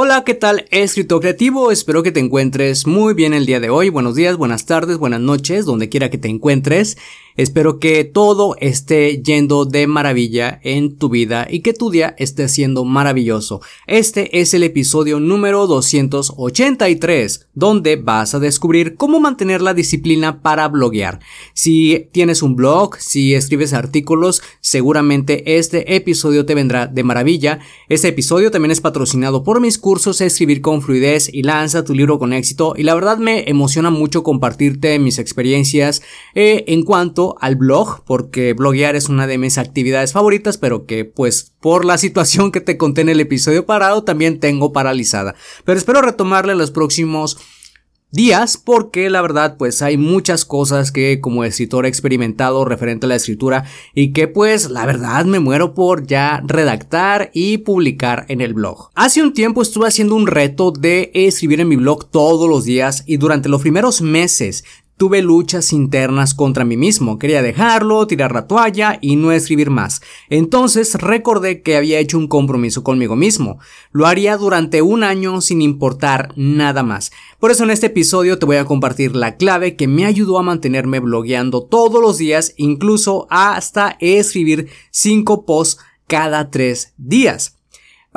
Hola, ¿qué tal? Escritor creativo, espero que te encuentres muy bien el día de hoy. Buenos días, buenas tardes, buenas noches, donde quiera que te encuentres. Espero que todo esté yendo de maravilla en tu vida y que tu día esté siendo maravilloso. Este es el episodio número 283, donde vas a descubrir cómo mantener la disciplina para bloguear. Si tienes un blog, si escribes artículos, seguramente este episodio te vendrá de maravilla. Este episodio también es patrocinado por mis cursos Escribir con Fluidez y Lanza tu libro con éxito. Y la verdad me emociona mucho compartirte mis experiencias eh, en cuanto al blog, porque bloguear es una de mis actividades favoritas, pero que pues por la situación que te conté en el episodio parado también tengo paralizada. Pero espero retomarle los próximos días porque la verdad pues hay muchas cosas que como escritor he experimentado referente a la escritura y que pues la verdad me muero por ya redactar y publicar en el blog. Hace un tiempo estuve haciendo un reto de escribir en mi blog todos los días y durante los primeros meses Tuve luchas internas contra mí mismo, quería dejarlo, tirar la toalla y no escribir más. Entonces recordé que había hecho un compromiso conmigo mismo. Lo haría durante un año sin importar nada más. Por eso en este episodio te voy a compartir la clave que me ayudó a mantenerme blogueando todos los días, incluso hasta escribir 5 posts cada 3 días.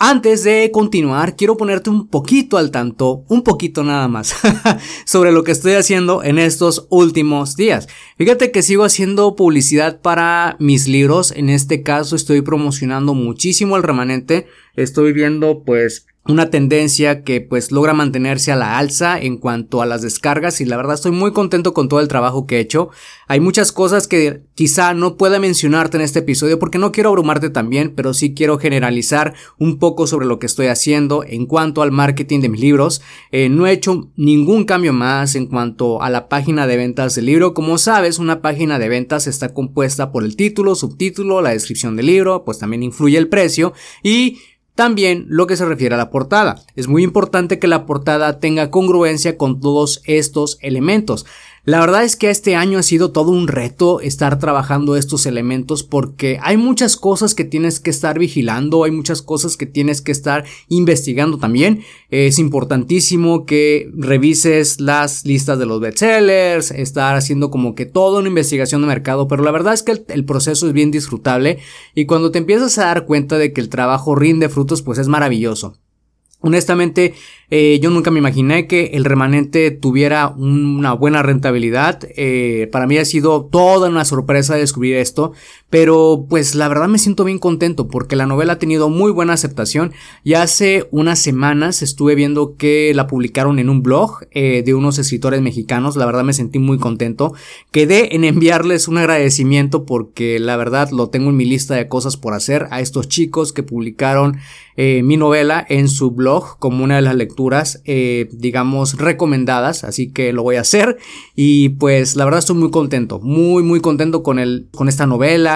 Antes de continuar, quiero ponerte un poquito al tanto, un poquito nada más, sobre lo que estoy haciendo en estos últimos días. Fíjate que sigo haciendo publicidad para mis libros, en este caso estoy promocionando muchísimo el remanente, estoy viendo pues una tendencia que pues logra mantenerse a la alza en cuanto a las descargas y la verdad estoy muy contento con todo el trabajo que he hecho. Hay muchas cosas que quizá no pueda mencionarte en este episodio porque no quiero abrumarte también, pero sí quiero generalizar un poco sobre lo que estoy haciendo en cuanto al marketing de mis libros. Eh, no he hecho ningún cambio más en cuanto a la página de ventas del libro. Como sabes, una página de ventas está compuesta por el título, subtítulo, la descripción del libro, pues también influye el precio y también lo que se refiere a la portada. Es muy importante que la portada tenga congruencia con todos estos elementos. La verdad es que este año ha sido todo un reto estar trabajando estos elementos porque hay muchas cosas que tienes que estar vigilando, hay muchas cosas que tienes que estar investigando también. Es importantísimo que revises las listas de los bestsellers, estar haciendo como que toda una investigación de mercado, pero la verdad es que el, el proceso es bien disfrutable y cuando te empiezas a dar cuenta de que el trabajo rinde frutos, pues es maravilloso. Honestamente, eh, yo nunca me imaginé que el remanente tuviera una buena rentabilidad. Eh, para mí ha sido toda una sorpresa descubrir esto. Pero pues la verdad me siento bien contento porque la novela ha tenido muy buena aceptación. Y hace unas semanas estuve viendo que la publicaron en un blog eh, de unos escritores mexicanos. La verdad me sentí muy contento. Quedé en enviarles un agradecimiento porque la verdad lo tengo en mi lista de cosas por hacer a estos chicos que publicaron mi novela en su blog como una de las lecturas eh, digamos, recomendadas, así que lo voy a hacer y pues la verdad estoy muy contento, muy, muy contento con, el, con esta novela.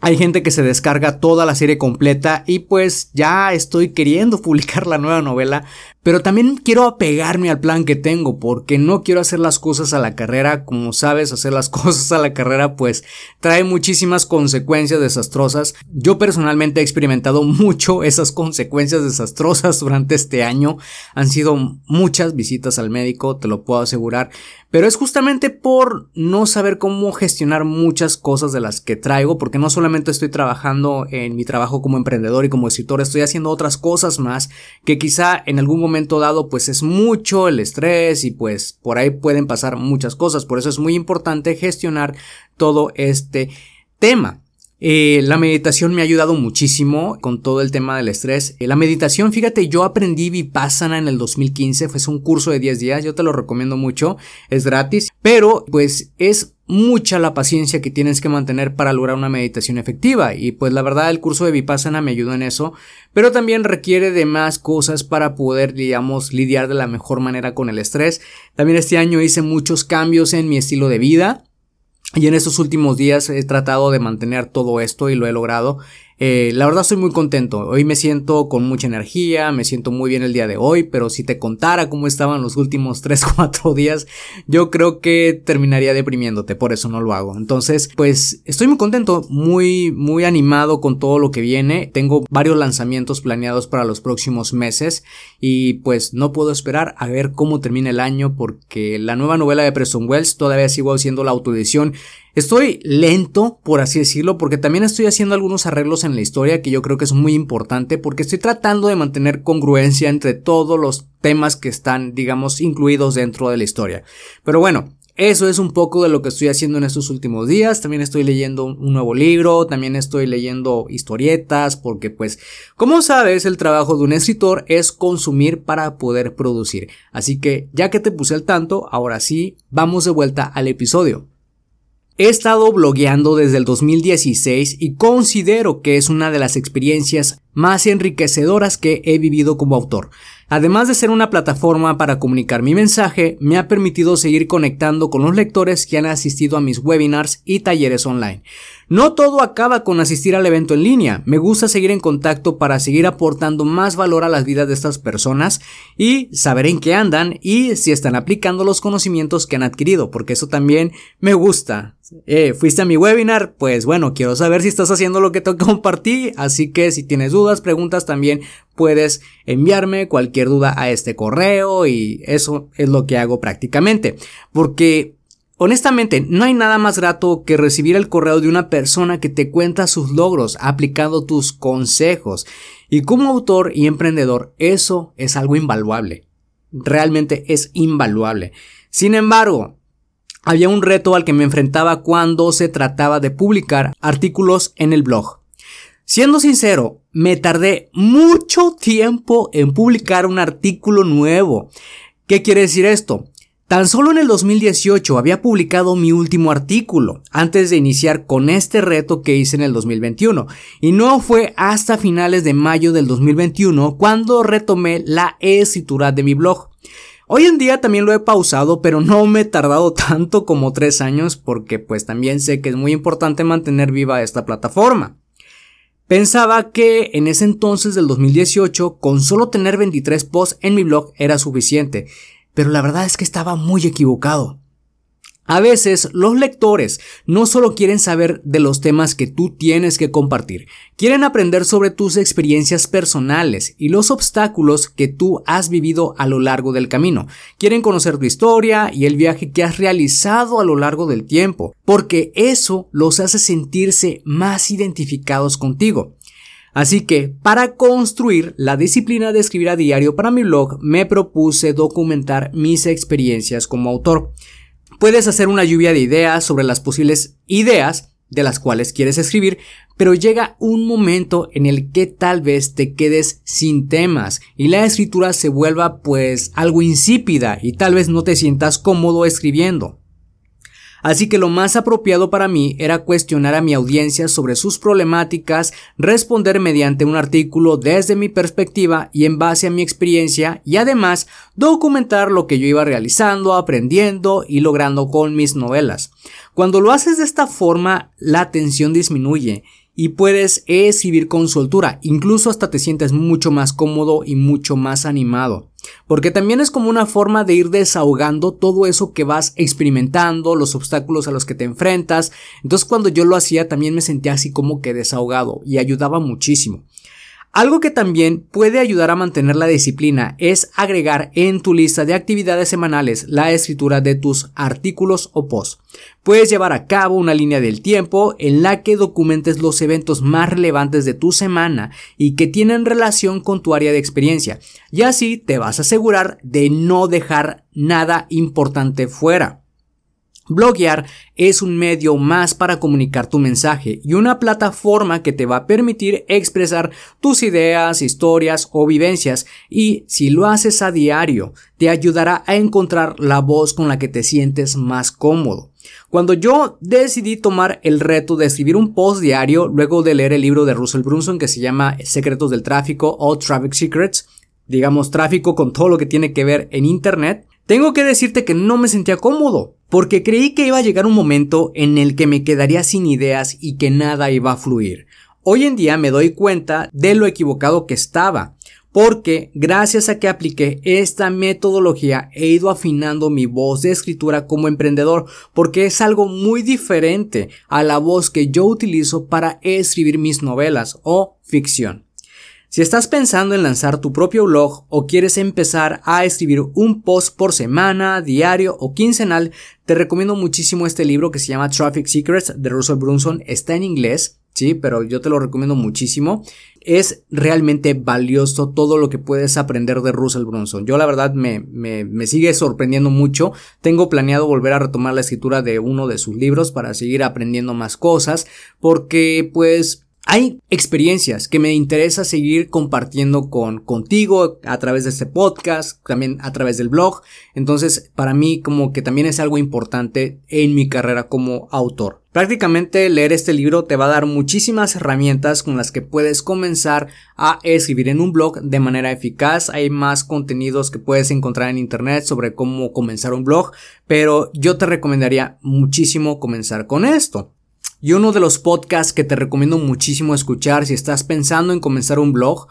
Hay gente que se descarga toda la serie completa y pues ya estoy queriendo publicar la nueva novela, pero también quiero apegarme al plan que tengo porque no quiero hacer las cosas a la carrera. Como sabes, hacer las cosas a la carrera pues trae muchísimas consecuencias desastrosas. Yo personalmente he experimentado mucho esas consecuencias desastrosas durante este año. Han sido muchas visitas al médico, te lo puedo asegurar. Pero es justamente por no saber cómo gestionar muchas cosas de las que traigo, porque no estoy trabajando en mi trabajo como emprendedor y como escritor, estoy haciendo otras cosas más que quizá en algún momento dado pues es mucho el estrés y pues por ahí pueden pasar muchas cosas. Por eso es muy importante gestionar todo este tema. Eh, la meditación me ha ayudado muchísimo con todo el tema del estrés. Eh, la meditación, fíjate, yo aprendí Vipassana en el 2015, fue un curso de 10 días, yo te lo recomiendo mucho, es gratis, pero pues es mucha la paciencia que tienes que mantener para lograr una meditación efectiva y pues la verdad el curso de Vipassana me ayudó en eso, pero también requiere de más cosas para poder digamos lidiar de la mejor manera con el estrés. También este año hice muchos cambios en mi estilo de vida. Y en estos últimos días he tratado de mantener todo esto y lo he logrado. Eh, la verdad estoy muy contento. Hoy me siento con mucha energía, me siento muy bien el día de hoy, pero si te contara cómo estaban los últimos 3-4 días, yo creo que terminaría deprimiéndote, por eso no lo hago. Entonces, pues estoy muy contento, muy, muy animado con todo lo que viene. Tengo varios lanzamientos planeados para los próximos meses y pues no puedo esperar a ver cómo termina el año porque la nueva novela de Preston Wells todavía sigo haciendo la autoedición Estoy lento, por así decirlo, porque también estoy haciendo algunos arreglos en la historia que yo creo que es muy importante porque estoy tratando de mantener congruencia entre todos los temas que están, digamos, incluidos dentro de la historia. Pero bueno, eso es un poco de lo que estoy haciendo en estos últimos días. También estoy leyendo un nuevo libro, también estoy leyendo historietas, porque pues, como sabes, el trabajo de un escritor es consumir para poder producir. Así que, ya que te puse al tanto, ahora sí, vamos de vuelta al episodio. He estado blogueando desde el 2016 y considero que es una de las experiencias más enriquecedoras que he vivido como autor. Además de ser una plataforma para comunicar mi mensaje, me ha permitido seguir conectando con los lectores que han asistido a mis webinars y talleres online. No todo acaba con asistir al evento en línea, me gusta seguir en contacto para seguir aportando más valor a las vidas de estas personas y saber en qué andan y si están aplicando los conocimientos que han adquirido, porque eso también me gusta. Eh, fuiste a mi webinar, pues bueno, quiero saber si estás haciendo lo que te compartí, así que si tienes dudas, preguntas también puedes enviarme cualquier duda a este correo y eso es lo que hago prácticamente, porque Honestamente, no hay nada más grato que recibir el correo de una persona que te cuenta sus logros aplicando tus consejos. Y como autor y emprendedor, eso es algo invaluable. Realmente es invaluable. Sin embargo, había un reto al que me enfrentaba cuando se trataba de publicar artículos en el blog. Siendo sincero, me tardé mucho tiempo en publicar un artículo nuevo. ¿Qué quiere decir esto? Tan solo en el 2018 había publicado mi último artículo, antes de iniciar con este reto que hice en el 2021, y no fue hasta finales de mayo del 2021 cuando retomé la escritura de mi blog. Hoy en día también lo he pausado, pero no me he tardado tanto como tres años porque pues también sé que es muy importante mantener viva esta plataforma. Pensaba que en ese entonces del 2018 con solo tener 23 posts en mi blog era suficiente pero la verdad es que estaba muy equivocado. A veces los lectores no solo quieren saber de los temas que tú tienes que compartir, quieren aprender sobre tus experiencias personales y los obstáculos que tú has vivido a lo largo del camino. Quieren conocer tu historia y el viaje que has realizado a lo largo del tiempo, porque eso los hace sentirse más identificados contigo. Así que, para construir la disciplina de escribir a diario para mi blog, me propuse documentar mis experiencias como autor. Puedes hacer una lluvia de ideas sobre las posibles ideas de las cuales quieres escribir, pero llega un momento en el que tal vez te quedes sin temas y la escritura se vuelva pues algo insípida y tal vez no te sientas cómodo escribiendo. Así que lo más apropiado para mí era cuestionar a mi audiencia sobre sus problemáticas, responder mediante un artículo desde mi perspectiva y en base a mi experiencia y además documentar lo que yo iba realizando, aprendiendo y logrando con mis novelas. Cuando lo haces de esta forma, la tensión disminuye y puedes escribir con soltura, incluso hasta te sientes mucho más cómodo y mucho más animado. Porque también es como una forma de ir desahogando todo eso que vas experimentando, los obstáculos a los que te enfrentas. Entonces cuando yo lo hacía también me sentía así como que desahogado y ayudaba muchísimo. Algo que también puede ayudar a mantener la disciplina es agregar en tu lista de actividades semanales la escritura de tus artículos o posts. Puedes llevar a cabo una línea del tiempo en la que documentes los eventos más relevantes de tu semana y que tienen relación con tu área de experiencia. Y así te vas a asegurar de no dejar nada importante fuera. Bloguear es un medio más para comunicar tu mensaje y una plataforma que te va a permitir expresar tus ideas, historias o vivencias y si lo haces a diario te ayudará a encontrar la voz con la que te sientes más cómodo. Cuando yo decidí tomar el reto de escribir un post diario luego de leer el libro de Russell Brunson que se llama Secretos del Tráfico o Traffic Secrets, digamos tráfico con todo lo que tiene que ver en Internet, tengo que decirte que no me sentía cómodo, porque creí que iba a llegar un momento en el que me quedaría sin ideas y que nada iba a fluir. Hoy en día me doy cuenta de lo equivocado que estaba, porque gracias a que apliqué esta metodología he ido afinando mi voz de escritura como emprendedor, porque es algo muy diferente a la voz que yo utilizo para escribir mis novelas o ficción. Si estás pensando en lanzar tu propio blog o quieres empezar a escribir un post por semana, diario o quincenal, te recomiendo muchísimo este libro que se llama Traffic Secrets de Russell Brunson. Está en inglés, sí, pero yo te lo recomiendo muchísimo. Es realmente valioso todo lo que puedes aprender de Russell Brunson. Yo la verdad me, me, me sigue sorprendiendo mucho. Tengo planeado volver a retomar la escritura de uno de sus libros para seguir aprendiendo más cosas porque pues hay experiencias que me interesa seguir compartiendo con contigo a través de este podcast, también a través del blog. Entonces, para mí como que también es algo importante en mi carrera como autor. Prácticamente leer este libro te va a dar muchísimas herramientas con las que puedes comenzar a escribir en un blog de manera eficaz. Hay más contenidos que puedes encontrar en internet sobre cómo comenzar un blog, pero yo te recomendaría muchísimo comenzar con esto. Y uno de los podcasts que te recomiendo muchísimo escuchar si estás pensando en comenzar un blog,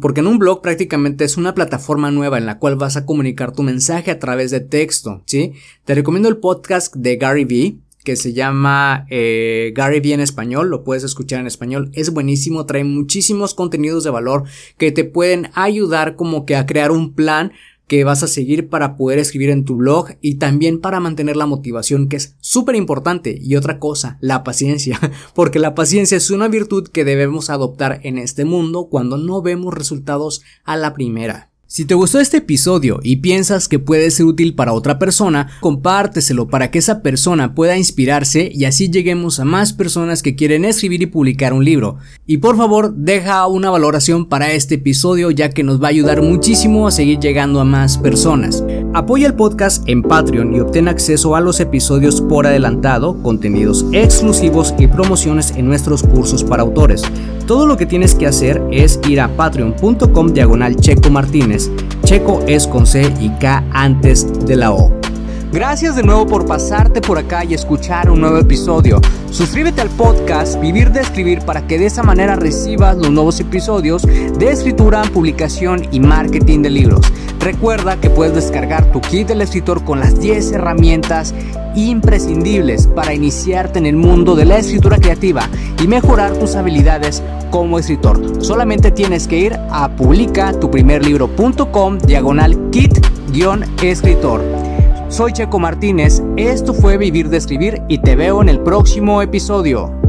porque en un blog prácticamente es una plataforma nueva en la cual vas a comunicar tu mensaje a través de texto, ¿sí? Te recomiendo el podcast de Gary Vee, que se llama eh, Gary Vee en español, lo puedes escuchar en español, es buenísimo, trae muchísimos contenidos de valor que te pueden ayudar como que a crear un plan que vas a seguir para poder escribir en tu blog y también para mantener la motivación que es súper importante y otra cosa, la paciencia, porque la paciencia es una virtud que debemos adoptar en este mundo cuando no vemos resultados a la primera. Si te gustó este episodio y piensas que puede ser útil para otra persona, compárteselo para que esa persona pueda inspirarse y así lleguemos a más personas que quieren escribir y publicar un libro. Y por favor, deja una valoración para este episodio ya que nos va a ayudar muchísimo a seguir llegando a más personas. Apoya el podcast en Patreon y obtén acceso a los episodios por adelantado, contenidos exclusivos y promociones en nuestros cursos para autores. Todo lo que tienes que hacer es ir a patreon.com diagonal Checo Martínez. Checo es con C y K antes de la O. Gracias de nuevo por pasarte por acá y escuchar un nuevo episodio. Suscríbete al podcast Vivir de Escribir para que de esa manera recibas los nuevos episodios de escritura, publicación y marketing de libros. Recuerda que puedes descargar tu kit del escritor con las 10 herramientas imprescindibles para iniciarte en el mundo de la escritura creativa y mejorar tus habilidades como escritor. Solamente tienes que ir a publicatuprimerlibro.com diagonal kit-escritor. Soy Checo Martínez, esto fue Vivir de Escribir y te veo en el próximo episodio.